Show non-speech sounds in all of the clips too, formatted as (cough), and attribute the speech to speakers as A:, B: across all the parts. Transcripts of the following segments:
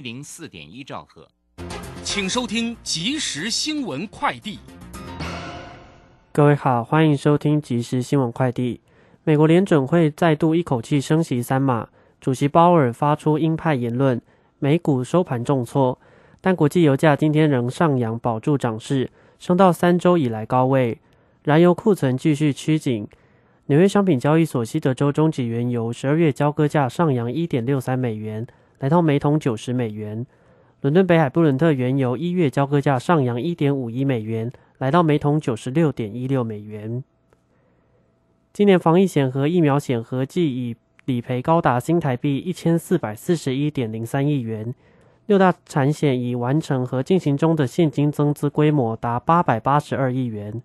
A: 零四点一兆赫，
B: 请收听即时新闻快递。
C: 各位好，欢迎收听即时新闻快递。美国联准会再度一口气升息三码，主席鲍尔发出鹰派言论，美股收盘重挫，但国际油价今天仍上扬，保住涨势，升到三周以来高位。燃油库存继续趋紧，纽约商品交易所西德州中级原油十二月交割价上扬一点六三美元。来到每桶九十美元，伦敦北海布伦特原油一月交割价上扬一点五一美元，来到每桶九十六点一六美元。今年防疫险和疫苗险合计已理赔高达新台币一千四百四十一点零三亿元，六大产险已完成和进行中的现金增资规模达八百八十二亿元。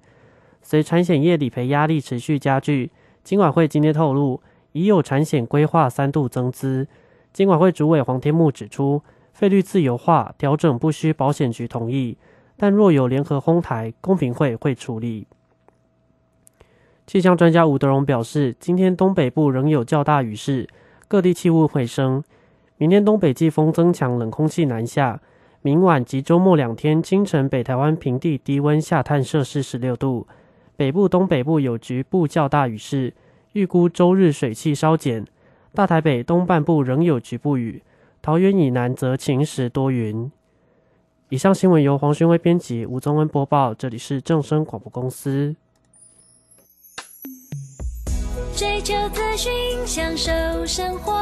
C: 随产险业理赔压力持续加剧，金管会今天透露，已有产险规划三度增资。金管会主委黄天木指出，费率自由化调整不需保险局同意，但若有联合哄台，公平会会处理。气象专家吴德荣表示，今天东北部仍有较大雨势，各地气温回升。明天东北季风增强，冷空气南下，明晚及周末两天清晨北台湾平地低温下探摄氏十六度，北部东北部有局部较大雨势，预估周日水汽稍减。大台北东半部仍有局部雨，桃园以南则晴时多云。以上新闻由黄勋威编辑，吴宗恩播报。这里是正声广播公司。
D: 追求资讯，享受生活，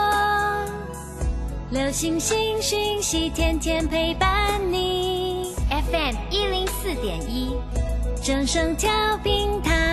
D: 流星星讯息，天天陪伴你。FM 一零四点一，正声调频台。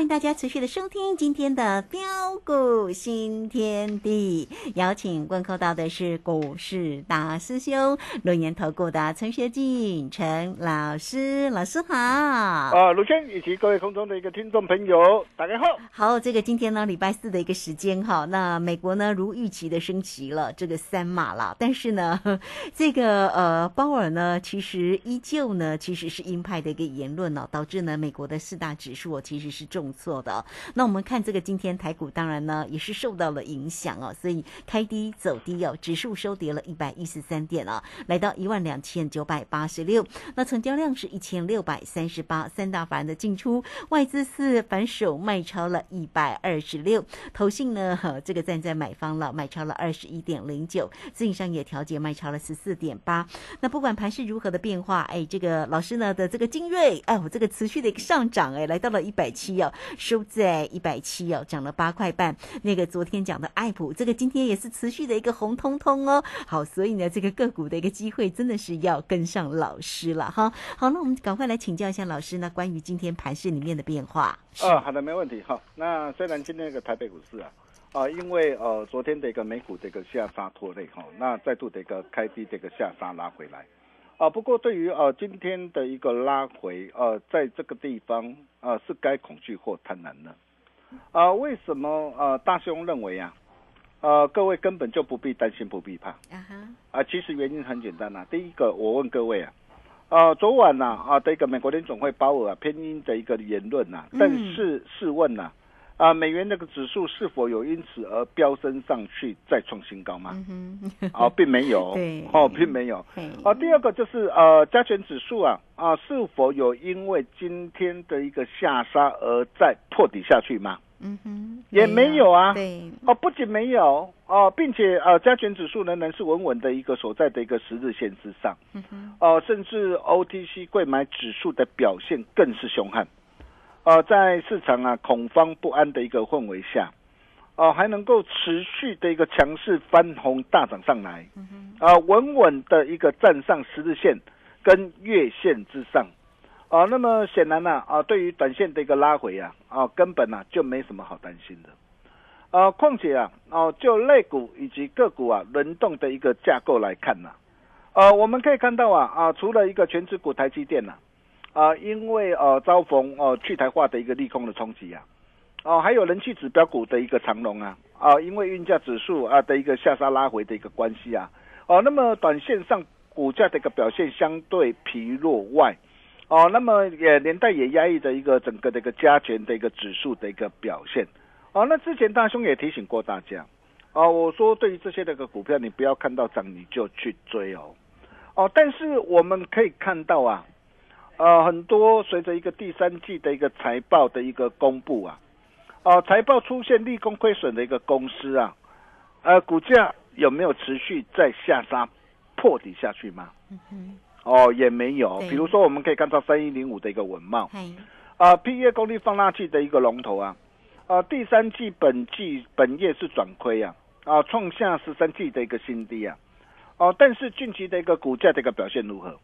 E: 欢迎大家持续的收听今天的标股新天地。邀请问候到的是股市大师兄、龙岩投顾的陈学进陈老师，老师好。
F: 啊，卢轩以及各位空中的一个听众朋友，大家好。
E: 好，这个今天呢，礼拜四的一个时间哈，那美国呢如预期的升级了这个三码了，但是呢，(laughs) 这个呃鲍尔呢其实依旧呢其实是鹰派的一个言论呢，导致呢美国的四大指数。其实是重不错的。那我们看这个今天台股，当然呢也是受到了影响哦，所以开低走低哦，指数收跌了一百一十三点啊，来到一万两千九百八十六。那成交量是一千六百三十八，三大法人的进出，外资是反手卖超了一百二十六，投信呢这个站在买方了，卖超了二十一点零九，自营商也调节卖超了十四点八。那不管盘是如何的变化，哎，这个老师呢的这个精锐，哎，我这个持续的一个上涨，哎，来到了一百。七哦，收在一百七哦，涨了八块半。那个昨天讲的爱普，这个今天也是持续的一个红彤彤哦。好，所以呢，这个个股的一个机会真的是要跟上老师了哈。好，那我们赶快来请教一下老师呢，关于今天盘市里面的变化。
F: 啊，好的，没问题哈。那虽然今天那个台北股市啊，啊，因为呃昨天的一个美股的一个下杀拖累哈，那再度的一个开低的一个下杀拉回来。啊，不过对于呃今天的一个拉回，呃，在这个地方，呃，是该恐惧或贪婪呢？啊，为什么呃大兄认为啊，呃，各位根本就不必担心，不必怕
E: 啊哈，
F: 啊。其实原因很简单呐、第一个，我问各位啊，呃，昨晚呐啊的一个美国联总会鲍尔啊偏鹰的一个言论呐、
E: 嗯
F: 但是试问呐、啊，美元那个指数是否有因此而飙升上去，再创新高吗？(laughs) (laughs) 哦，并没有，
E: 对。
F: 哦，并没有。
E: 哦
F: 啊，第二个就是呃，加权指数啊啊，是否有因为今天的一个下杀而再破底下去吗？
E: 嗯哼，
F: 也没有啊。
E: 对，
F: 哦，不仅没有哦，并且呃，加权指数仍然是稳稳的一个所在的一个十日线之上，
E: 嗯哼，
F: 哦，甚至 OTC 贵买指数的表现更是凶悍，呃，在市场啊恐慌不安的一个氛围下，哦、还能够持续的一个强势翻红大涨上来，啊、稳稳的一个站上十日线跟月线之上。啊，那么显然呢、啊，对于短线的一个拉回啊，啊，根本呢、就没什么好担心的。啊，况且啊，哦、就类股以及个股啊轮动的一个架构来看呢、呃，我们可以看到啊啊，除了一个全指股台积电呐、啊，因为呃遭逢呃去台化的一个利空的冲击啊，哦、还有人气指标股的一个长龙啊，啊，因为运价指数啊的一个下杀拉回的一个关系啊，哦、那么短线上股价的一个表现相对疲弱外，哦，那么也连带也压抑的一个整个的一个加权的一个指数的一个表现。哦，那之前大兄也提醒过大家，哦，我说对于这些那个股票，你不要看到涨你就去追哦。哦，但是我们可以看到啊，呃，很多随着一个第三季的一个财报的一个公布啊，哦、财报出现利空亏损的一个公司啊，呃，股价有没有持续在下杀破底下去吗？哦，也没有。比如说，我们可以看到三一零五的一个文茂，
E: 嘿，
F: 啊，P E 功率放大器的一个龙头啊，啊，第三季本季本业是转亏啊，啊，创下十三季的一个新低啊，哦、但是近期的一个股价的一个表现如何？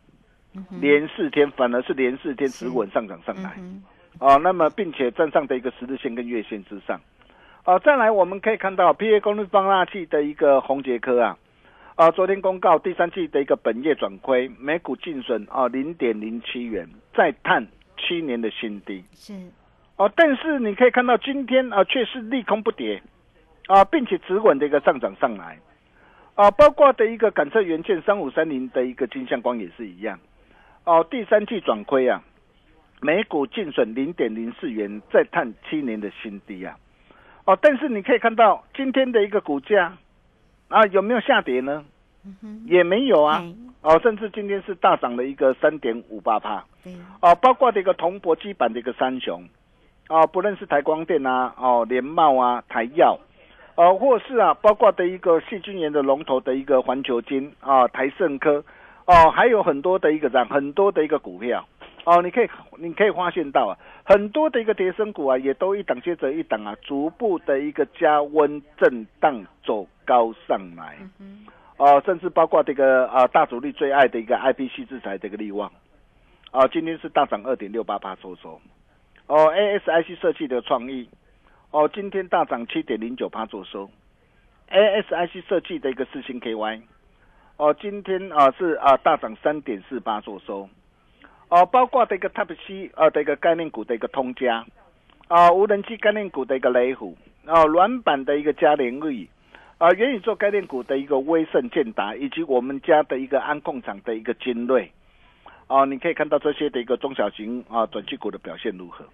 F: 连四天，反而是连四天止稳上涨上来，
E: 嗯
F: 哦，那么并且站上的一个十日线跟月线之上，啊，再来我们可以看到 P A 功率放大器的一个宏杰科啊，啊，昨天公告第三季的一个本业转亏，每股净损啊零点零七元，再探七年的新低。
E: 是，
F: 哦，但是你可以看到今天啊，却是利空不跌啊，并且止稳的一个上涨上来。啊，包括的一个感测元件三五三零的一个金相光也是一样哦，第三季转亏啊，每股净损零点零四元，再探七年的新低啊，哦，但是你可以看到今天的一个股价啊，有没有下跌呢？也没有啊，
E: 嘿。
F: 哦，甚至今天是大涨了一个三点五八帕。
E: 对，
F: 哦，包括这个铜箔基板的一个三雄，哦，不论是台光电啊，哦，联茂啊，台药，呃，或是啊，包括的一个细菌源的龙头的一个环球金啊，台盛科，哦，还有很多的一个涨，很多的一个股票，哦，你可以你可以发现到啊，很多的一个跌升股啊，也都一档接着一档啊，逐步的一个加温震荡走高上来，哦，甚至包括这个啊大主力最爱的一个 IPC 制裁的一个利旺。哦，今天是大涨二点六八八收收。哦，ASIC 设计的创意，哦，今天大涨七点零九八做收。ASIC 设计的一个四星 KY，哦，今天啊是啊大涨三点四八做收。哦，包括的一个 Type C 啊的一个概念股的一个通家，啊，无人机概念股的一个雷虎，啊，软板的一个嘉联瑞，啊，元宇宙概念股的一个威盛建达，以及我们家的一个安控厂的一个精锐。啊，你可以看到这些的一个中小型啊短期股的表现如何，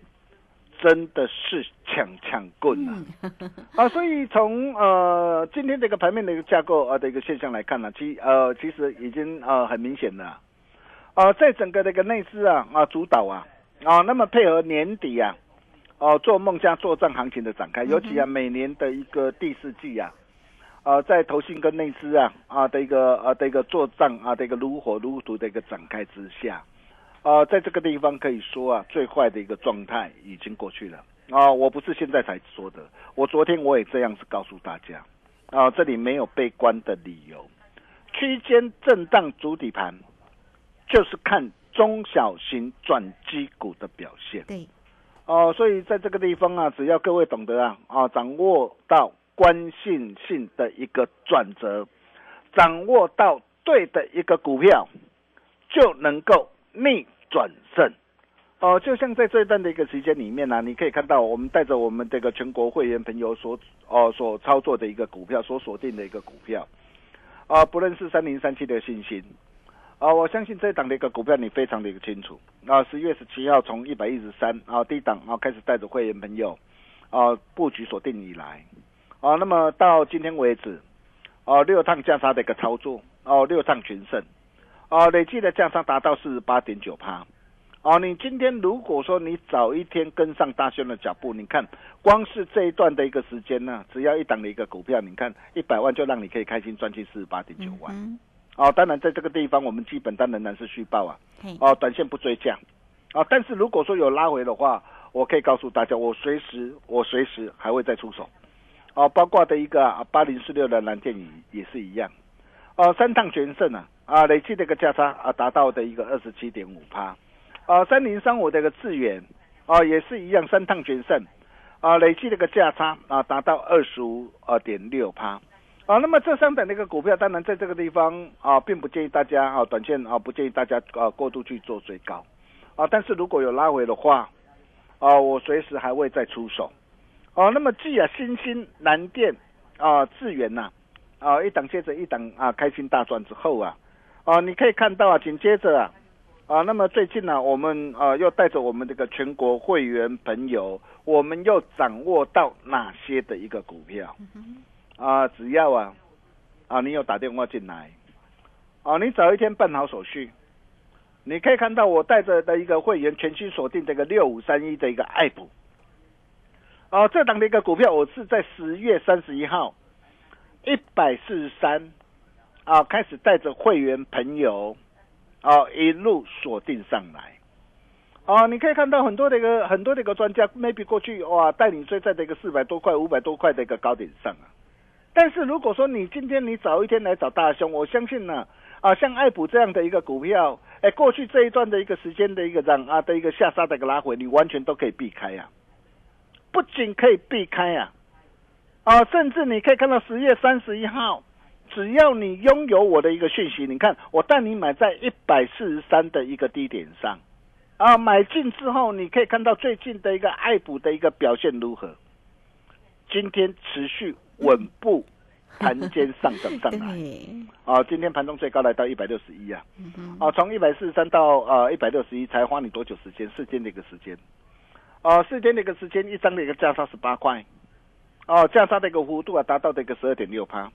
F: 真的是抢抢棍啊！(laughs) 啊，所以从呃今天这个盘面的一个架构啊的一个现象来看呢、其呃其实已经呃很明显了，啊，在整个的一个内资啊啊主导啊啊，那么配合年底啊哦、做梦加作战行情的展开，尤其啊每年的一个第四季啊。呃，在投信跟内资啊啊的一个啊的一个作战啊的一个如火如荼的一个展开之下，呃，在这个地方可以说啊，最坏的一个状态已经过去了。啊、我不是现在才说的，我昨天我也这样子告诉大家。啊、这里没有悲观的理由，区间震荡主底盘就是看中小型转机股的表现。
E: 对，
F: 哦，所以在这个地方啊，只要各位懂得啊啊，掌握到关键性的一个转折，掌握到对的一个股票，就能够逆转胜。哦，就像在这一段的一个时间里面呢、你可以看到我们带着我们这个全国会员朋友所哦所操作的一个股票，所锁定的一个股票，啊，不论是三零三七的信心，啊，我相信这一档的一个股票你非常的一个清楚。啊，十月十七号从一百一十三啊低档啊开始带着会员朋友啊布局锁定以来，啊，那么到今天为止，哦、六趟价差的一个操作，哦、六趟全胜，哦、累计的价差达到四十八点九趴。哦，你今天如果说你早一天跟上大兄的脚步，你看光是这一段的一个时间呢，只要一档的一个股票，你看一百万就让你可以开心赚进四十八点九万。
E: 嗯
F: 哦，当然在这个地方我们基本单仍然是续报啊，哦，短线不追价，啊，但是如果说有拉回的话，我可以告诉大家，我随时我随时还会再出手，哦，包括的一个八零四六的蓝电影也是一样，哦，三趟全胜啊，啊，累计的一个价差啊达到的一个二十七点五趴，啊，三零三五的一个智远，啊，也是一样三趟全胜，啊，累计的一个价差啊达到二十五二点六趴。啊，那么这三档的一个股票，当然在这个地方啊，并不建议大家啊，短线啊，不建议大家啊过度去做追高，啊，但是如果有拉回的话，啊，我随时还会再出手，啊、那么继啊，新兴、蓝电啊、智源呐、啊，一档接着一档啊，开心大赚之后啊，啊，你可以看到啊，紧接着啊，啊，那么最近呢、我们啊又带着我们这个全国会员朋友，我们又掌握到哪些的一个股票？啊，只要啊，啊，你有打电话进来，啊，你早一天办好手续，你可以看到我带着的一个会员全新锁定这个六五三一的一个爱普，啊，这档的一个股票，我是在十月三十一号一百四十三啊，开始带着会员朋友啊一路锁定上来。哦，你可以看到很多的一个很多的一个专家，maybe 过去哇带你追在这个四百多块、五百多块的一个高点上啊。但是如果说你今天你早一天来找大兄，我相信呢，啊，像爱普这样的一个股票，哎，过去这一段的一个时间的一个涨啊的一个下杀的一个拉回，你完全都可以避开啊，不仅可以避开啊，啊，甚至你可以看到十月三十一号，只要你拥有我的一个讯息，你看我带你买在一百四十三的一个低点上，啊，买进之后，你可以看到最近的一个爱普的一个表现如何，今天持续稳步盘间上涨上来。(laughs) 啊，今天盘中最高来到一百六十一啊，
E: 嗯
F: 啊，从一百四十三到呃一百六十一，才花你多久时间？四天的一个时间，啊，四天的一个时间，一张的一个价差十八块，哦、价差的一个幅度啊，达到的一个十二点六趴，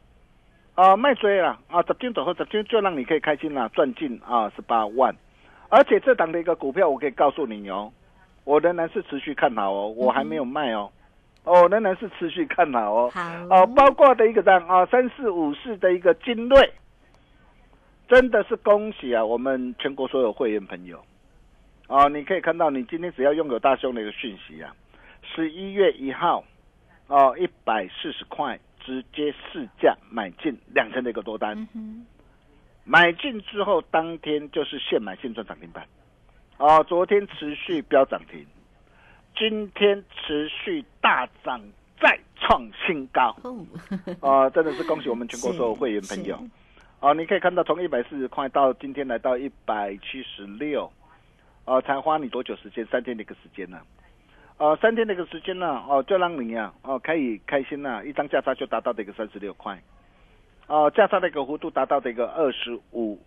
F: 啊，卖追了啊，十天走后十天就让你可以开心了，赚进啊十八万，而且这档的一个股票，我可以告诉你哦，我仍然是持续看好哦，我还没有卖哦，哦，仍然是持续看好哦，
E: 好，
F: 哦，包括的一个档啊，三四五四的一个精锐，真的是恭喜啊！我们全国所有会员朋友，啊，你可以看到，你今天只要拥有大兄的一个讯息啊，十一月一号，哦，一百四十块直接市价买进两成的一个多单，买进之后当天就是现买现赚涨停板，哦，昨天持续飙涨停，今天持续大涨再创新高。
E: 哦，
F: 啊、真的是恭喜我们全国所有会员朋友。(laughs)
E: 是。
F: 啊、你可以看到从一百四十块到今天来到一百七十六，哦，才花你多久时间？三天的一个时间呢、呃，三天的一个时间呢、哦、就让你啊，哦，可以开心呐、一张价差就达到的一个三十六块，哦、价差的一个幅度达到的一个二十五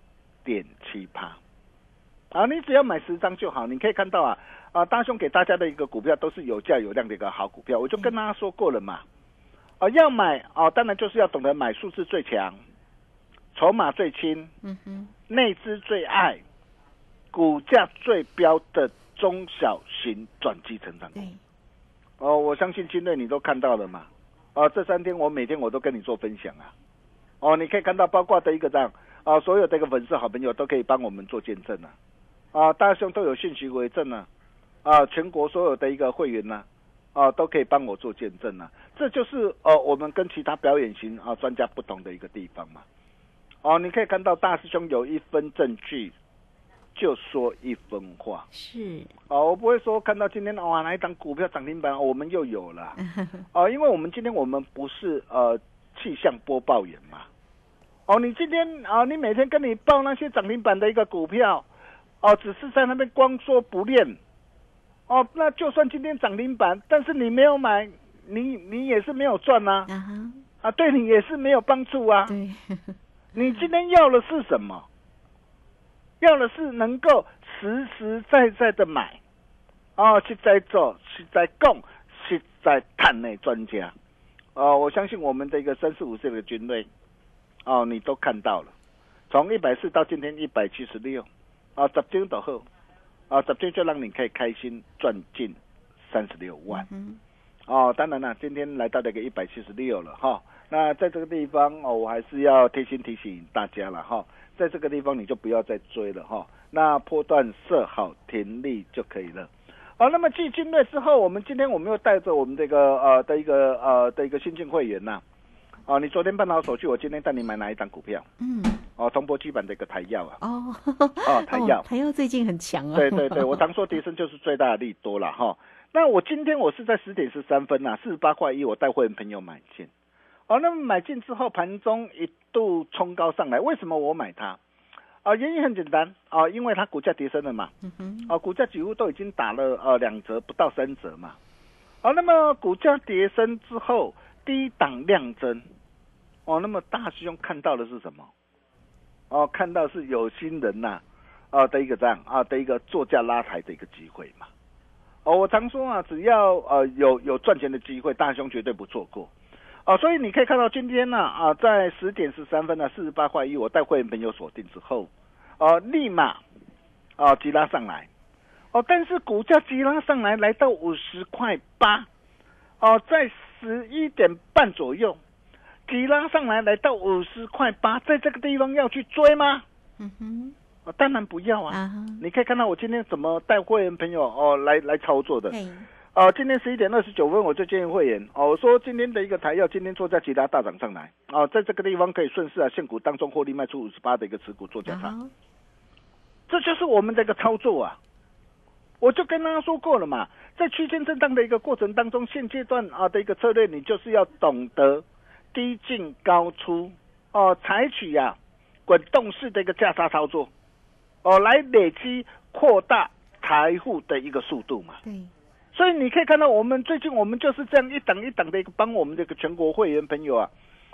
F: 点七八。啊，你只要买十张就好。你可以看到啊，啊，大兄给大家的一个股票都是有价有量的一个好股票，我就跟大家说过了嘛。啊，要买啊，当然就是要懂得买数字最强，筹码最轻，
E: 嗯哼，
F: 内资最爱，股价最标的中小型转机成长股。哦，我相信今天你都看到了嘛。啊，这三天我每天我都跟你做分享啊。哦，你可以看到，包括的一个这样啊，所有的一个粉丝好朋友都可以帮我们做见证啊。啊，大兄都有信息为证啊。啊，全国所有的一个会员呢、啊，都可以帮我做见证啊。这就是呃我们跟其他表演型啊专家不同的一个地方嘛。哦，你可以看到大师兄有一分证据，就说一分话。
E: 是，
F: 哦，我不会说看到今天哇哪一档股票涨停板，我们又有了。(laughs) 哦，因为我们今天我们不是呃气象播报员嘛。哦，你今天啊、你每天跟你报那些涨停板的一个股票，哦，只是在那边光说不练，哦，那就算今天涨停板，但是你没有买，你你也是没有赚呐、
E: 啊哈，
F: 啊，对你也是没有帮助啊。
E: 对，(laughs)
F: 你今天要的是什么？要的是能够实实在在的买，哦，去在做，去在供，去在探内专家。哦，我相信我们这个三十五岁的军队，哦，你都看到了，从一百四到今天一百七十六，啊，十天到后，啊，十天就让你可以开心赚进三十六万。
E: 嗯
F: 哦，当然了，今天来到这个一百七十六了哈。那在这个地方哦，我还是要贴心提醒大家了哈，在这个地方你就不要再追了哈。那波段设好停利就可以了。好、那么继金瑞之后，我们今天我们又带着我们这个呃的一个呃的一个新进会员呐、哦，你昨天办好手续，我今天带你买哪一档股票？
E: 嗯，
F: 哦，中波基板的一个台药啊。
E: 哦，
F: 哦 (laughs) 台药
E: 台药最近很强啊，
F: 对对对，我常说跌升就是最大的利多了哈。那我今天我是在十点十三分呐、啊，四十八块一，我带会员朋友买进。哦，那么买进之后，盘中一度冲高上来，为什么我买它？啊，原因很简单啊，因为它股价跌升了嘛。
E: 嗯哼，
F: 啊，股价几乎都已经打了呃两折，不到三折嘛。好、那么股价跌升之后，低档量增。哦，那么大师兄看到的是什么？哦，看到是有心人呐、啊，的一个这样啊的一个作价拉抬的一个机会嘛。哦，我常说啊，只要呃有有赚钱的机会，大兄绝对不错过。哦，所以你可以看到今天呢啊，在十点十三分呢，四十八块一，我带会员朋友锁定之后，哦、立马哦急拉上来，哦，但是股价急拉上来，来到五十块八，哦，在十一点半左右，急拉上来，来到五十块八，在这个地方要去追吗？
E: 嗯哼，
F: 哦，当然不要啊！你可以看到我今天怎么带会员朋友哦来来操作的。
E: 嘿，
F: 哦，今天十一点二十九分，我就建议会员哦，我说今天的一个台药，今天做在其他大涨上来哦，在这个地方可以顺势啊，现股当中获利卖出五十八的一个持股做价差，
E: 啊哈，
F: 这就是我们的一个操作啊。我就跟大家说过了嘛，在区间震荡的一个过程当中，现阶段啊的一个策略，你就是要懂得低进高出哦，采取呀、滚动式的一个价差操作哦，来累积扩大财富的一个速度嘛。
E: 对，
F: 所以你可以看到，我们最近我们就是这样一档一档的一个帮我们这个全国会员朋友啊，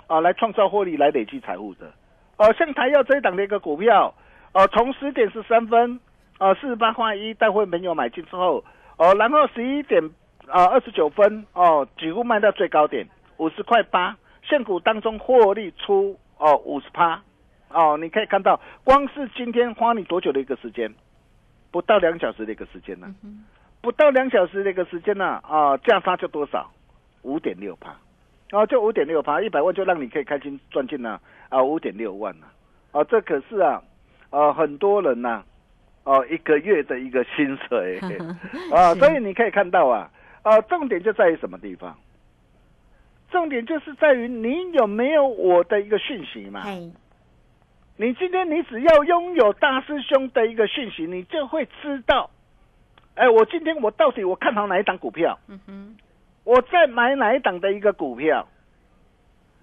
F: 啊来创造获利，来累积财富的。哦、像台药这一档的一个股票，哦、从十点十三分，啊四十八块一带会朋友买进之后，哦、然后十一点啊二十九分，哦、几乎卖到最高点五十块八，现股当中获利出哦五十趴，哦，你可以看到，光是今天花你多久的一个时间？不到两小时的一个时间呢、不到两小时的一个时间呢、啊，价差就多少？五点六趴，啊，就五点六趴，一百万就让你可以开心赚进了啊，五点六万呢，啊，这可是啊，啊，很多人呐、哦、一个月的一个薪水 (laughs) 啊，所以你可以看到啊，啊，重点就在于什么地方？重点就是在于你有没有我的一个讯息嘛？你今天你只要拥有大师兄的一个讯息，你就会知道，哎，我今天我到底我看好哪一档股票，
E: 嗯哼，
F: 我在买哪一档的一个股票。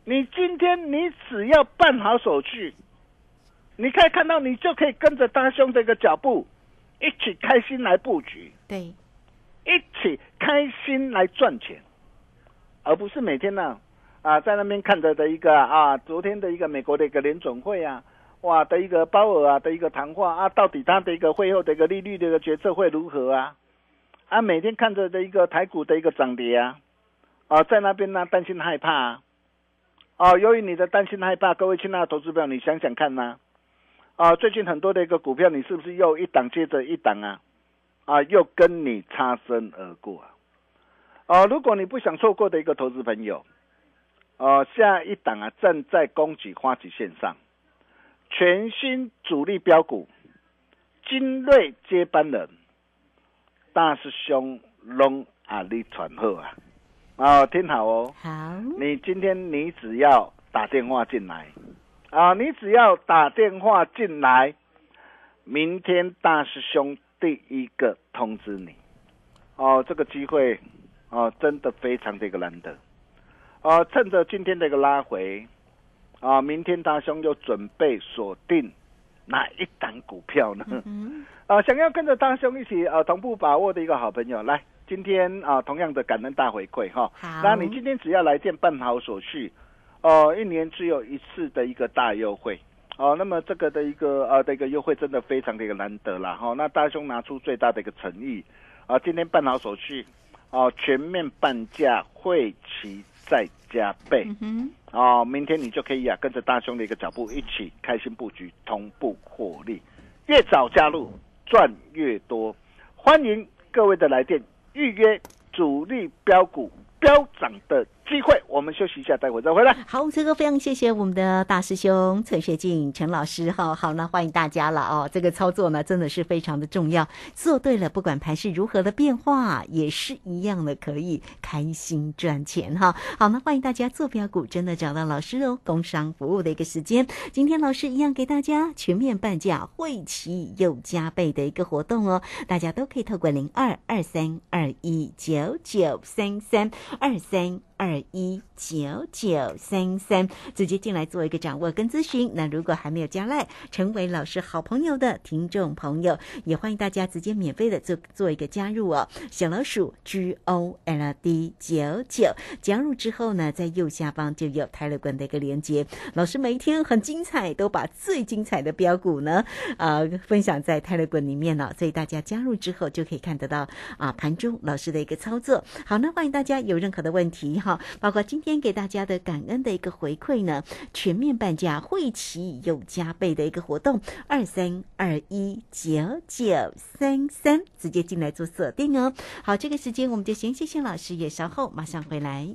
F: 你今天你只要办好手续，你可以看到，你就可以跟着大兄的一个脚步，一起开心来布局，
E: 对，
F: 一起开心来赚钱，而不是每天呢啊在那边看着的一个啊昨天的一个美国的一个联准会啊。哇的一个鲍尔啊的一个谈话啊，到底他的一个会后的一个利率的一个决策会如何啊？啊，每天看着的一个台股的一个涨跌啊，啊，在那边呢担心害怕啊，啊，由于你的担心害怕，各位亲爱的投资朋友，你想想看呐、啊，最近很多的一个股票，你是不是又一档接着一档啊？啊，又跟你擦身而过啊？啊，如果你不想错过的一个投资朋友，啊，下一档啊站在供给花旗线上。全新主力标股，精锐接班人，大师兄龙啊，你传好啊！哦，听好哦，
E: 好，
F: 你今天你只要打电话进来啊，你只要打电话进来，明天大师兄第一个通知你哦，这个机会哦，真的非常的一个难得哦，趁着今天的一个拉回。啊，明天大兄又准备锁定哪一档股票呢？(laughs) 啊，想要跟着大兄一起呃同步把握的一个好朋友，来，今天啊同样的感恩大回馈哈。
E: 好
F: 那你今天只要来电办好手续，哦、一年只有一次的一个大优惠。哦，那么这个的一个呃的一个优惠真的非常的一个难得啦哈、那大兄拿出最大的一个诚意，啊，今天办好手续，哦、全面半价，会期再加倍。
E: 嗯
F: 哦，明天你就可以啊，跟着大兄的一个脚步，一起开心布局，同步获利，越早加入赚越多。欢迎各位的来电预约主力标股飙涨的机会。我们休息一下，待会再回来。
E: 好，这个非常谢谢我们的大师兄陈学进陈老师哈。好，那欢迎大家了哦。这个操作呢，真的是非常的重要，做对了，不管盘是如何的变化，也是一样的可以开心赚钱哈。好，那欢迎大家做标股，真的找到老师哦。工商服务的一个时间，今天老师一样给大家全面半价，会期又加倍的一个活动哦。大家都可以透过零二二三二一九九三三二三。二一。九九三三，直接进来做一个掌握跟咨询。那如果还没有加赖，成为老师好朋友的听众朋友，也欢迎大家直接免费的做做一个加入哦。小老鼠 G O L D 九九加入之后呢，在右下方就有泰勒管的一个连接。老师每一天很精彩，都把最精彩的标股呢，呃，分享在泰勒管里面了、所以大家加入之后就可以看得到啊盘中老师的一个操作。好，那欢迎大家有任何的问题哈，包括今天给大家的感恩的一个回馈呢，全面半价，会期有加倍的一个活动，二三二一九九三三，直接进来做锁定哦。好，这个时间我们就先谢谢老师，也稍后马上回来。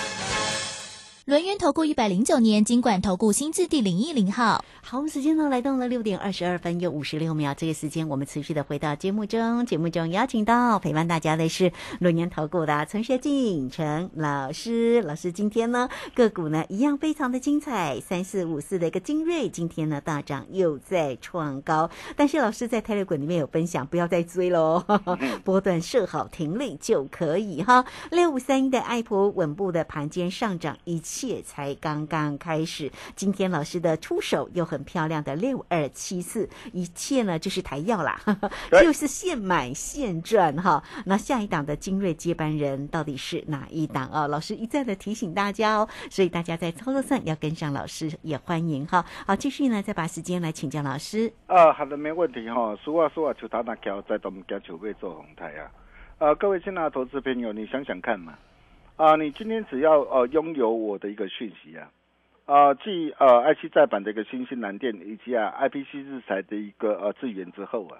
A: 轮源投顾一百零九年金管投顾新字第零一零号。
E: 好，我们时间呢来到了六点二十二分又五十六秒，这个时间我们持续的回到节目中，节目中邀请到陪伴大家的是轮源投顾的陈学进陈老师，老师今天呢个股呢一样非常的精彩，三四五四的一个精锐，今天呢大涨又在创高，但是老师在泰勒滚里面有分享，不要再追喽，(laughs) 波段设好停利就可以哈。六五三一的爱普稳步的盘间上涨，一切才刚刚开始，今天老师的出手又很漂亮的六二七四，一切呢就是台药啦，(laughs) 就是现买现赚哈。那下一档的精锐接班人到底是哪一档啊？老师一再的提醒大家哦，所以大家在操作上要跟上老师，也欢迎哈。好，继续呢再把时间来请教老师。
F: 啊，好的，没问题哈。俗话说啊，求他那桥，在东家求被做红台啊。呃，各位亲爱的投资朋友，你想想看嘛，啊，你今天只要呃拥有我的一个讯息啊，啊，继呃 IC 再版的一个新兴蓝电以及啊 IPC 日材的一个呃资源之后啊，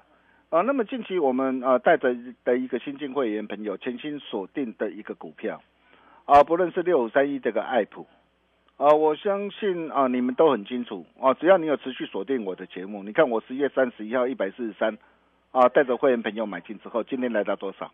F: 啊，那么近期我们呃带着的一个新进会员朋友全新锁定的一个股票，啊，不论是六五三一这个爱普。啊，我相信啊，你们都很清楚啊，只要你有持续锁定我的节目，你看我十月三十一号一百四十三，啊，带着会员朋友买进之后，今天来到多少？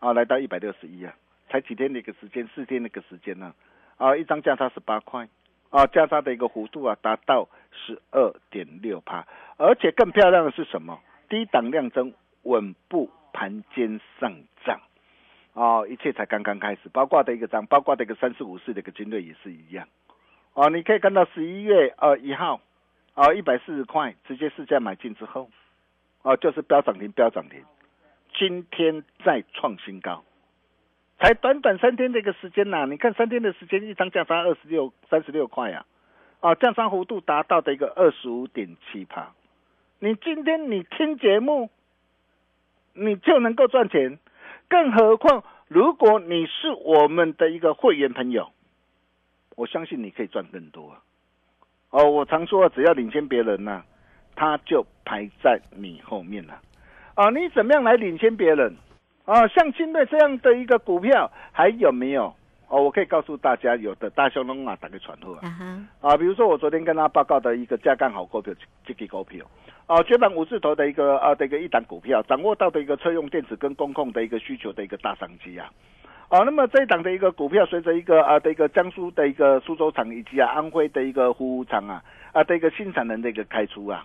F: 啊，来到一百六十一啊，才几天的一个时间，四天的一个时间呢、啊，一张价差十八块，啊，价差的一个幅度啊，达到十二点六帕，而且更漂亮的是什么？低档量增，稳步盘间上涨。哦，一切才刚刚开始，包括的一个涨，包括的一个三四五四的一个军队也是一样。哦，你可以看到十一月呃一号，啊一百四十块直接市价买进之后，哦就是飙涨停飙涨停，今天再创新高，才短短三天的一个时间呐、你看三天的时间，一张价差二十六、三十六块呀、啊，降仓幅度达到的一个二十五点七帕。你今天你听节目，你就能够赚钱，更何况如果你是我们的一个会员朋友，我相信你可以赚更多啊。哦，我常说，只要领先别人呐、他就排在你后面了。啊，你怎么样来领先别人？啊，像金瑞这样的一个股票还有没有？哦，我可以告诉大家，有的大熊龙啊，打个传呼啊。
E: 啊
F: 比如说我昨天跟他报告的一个价干好股票，这个股票，啊，绝版五字头的一个啊的一个一档股票，掌握到的一个车用电子跟公控的一个需求的一个大商机啊。啊，那么这一档的一个股票，随着一个啊的一个江苏的一个苏州厂以及啊安徽的一个呼呼厂啊啊的一个新产能的一个开出啊，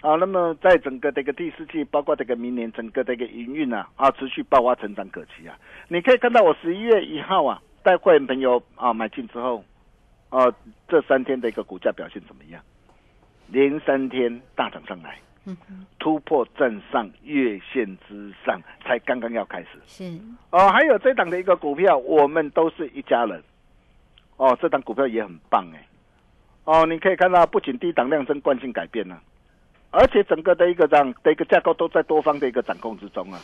F: 啊，那么在整个这个第四季，包括这个明年整个的一个营运啊啊持续爆发成长可期啊。你可以看到我十一月一号啊带会员朋友啊买进之后，啊这三天的一个股价表现怎么样？连三天大涨上来，
E: 嗯，
F: 突破站上月线之上，才刚刚要开始。
E: 是，
F: 哦，还有这档的一个股票，我们都是一家人。哦，这档股票也很棒哎。哦，你可以看到，不仅低档量增惯性改变了，而且整个的一个这样的一个架构都在多方的一个掌控之中啊。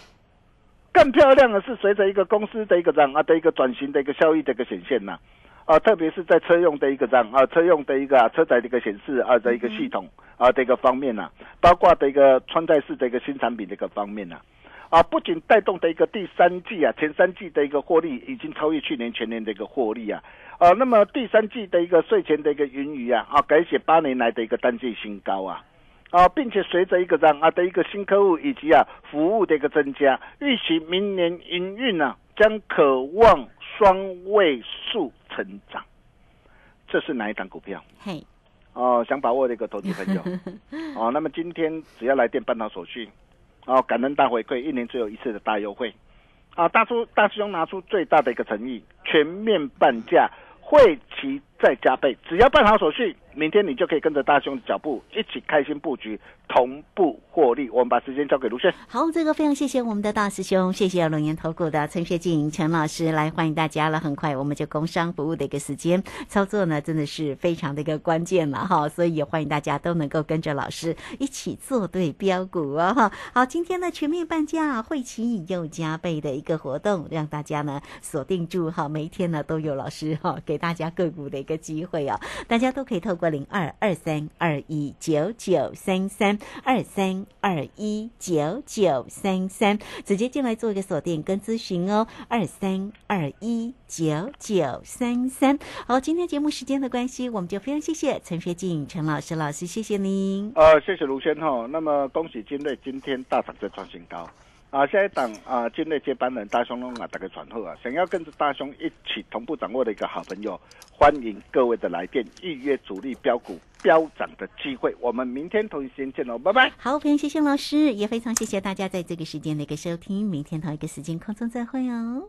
F: 更漂亮的是，随着一个公司的一个这样啊的一个转型的一个效益的一个显现呐、啊，特别是在车用的一个这样啊，车用的一个、啊、车载的一个显示啊的一个系统啊的一个方面呐、包括的一个穿戴式的一个新产品的一个方面呐、啊，不仅带动的一个第三季啊，前三季的一个获利已经超越去年全年的一个获利啊，啊，那么第三季的一个税前的一个盈余啊，啊，改写八年来的一个单季新高啊。啊，并且随着一个这样啊的一个新客户以及啊服务的一个增加，预期明年营运呢将渴望双位数成长。这是哪一档股票？
E: 嘿，
F: 哦，想把握的一个投资朋友 (laughs) 哦，那么今天只要来电办好手续，哦，感恩大回馈，一年只有一次的大优惠，啊，大叔大师兄拿出最大的一个诚意，全面半价，会期再加倍，只要办好手续，明天你就可以跟着大兄的脚步一起开心布局，同步获利。我们把时间交给卢轩。
E: 好，这个非常谢谢我们的大师兄，谢谢龙岩投顾的陈学静陈老师来欢迎大家了。很快我们就工商服务的一个时间，操作呢真的是非常的一个关键了哈，所以也欢迎大家都能够跟着老师一起做对标股哦哈。好，今天呢全面半价，会期又加倍的一个活动，让大家呢锁定住哈，每一天呢都有老师哈给大家个股的一个机会啊，大家都可以透过零二二三二一九九三三二三二一九九三三直接进来做一个锁定跟咨询哦，二三二一九九三三。好，今天节目时间的关系，我们就非常谢谢陈学静陈老师老师，谢谢您。
F: 呃，谢谢卢轩哈。那么恭喜金瑞今天大涨再创新高啊！下一档啊，金瑞接班人大雄龙啊，打个传后啊，想要跟着大雄一起同步掌握的一个好朋友，欢迎各位的来电预约主力标股飙涨的机会。我们明天同一时间见喽，拜拜。
E: 好，非常谢谢老师，也非常谢谢大家在这个时间的一个收听，明天同一个时间空中再会哦。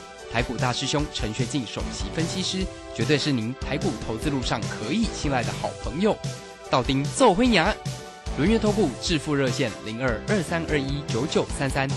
B: 台股大师兄陈学进首席分析师，绝对是您台股投资路上可以信赖的好朋友。道丁奏灰牙，轮月投顾致富热线零二二三二一九九三三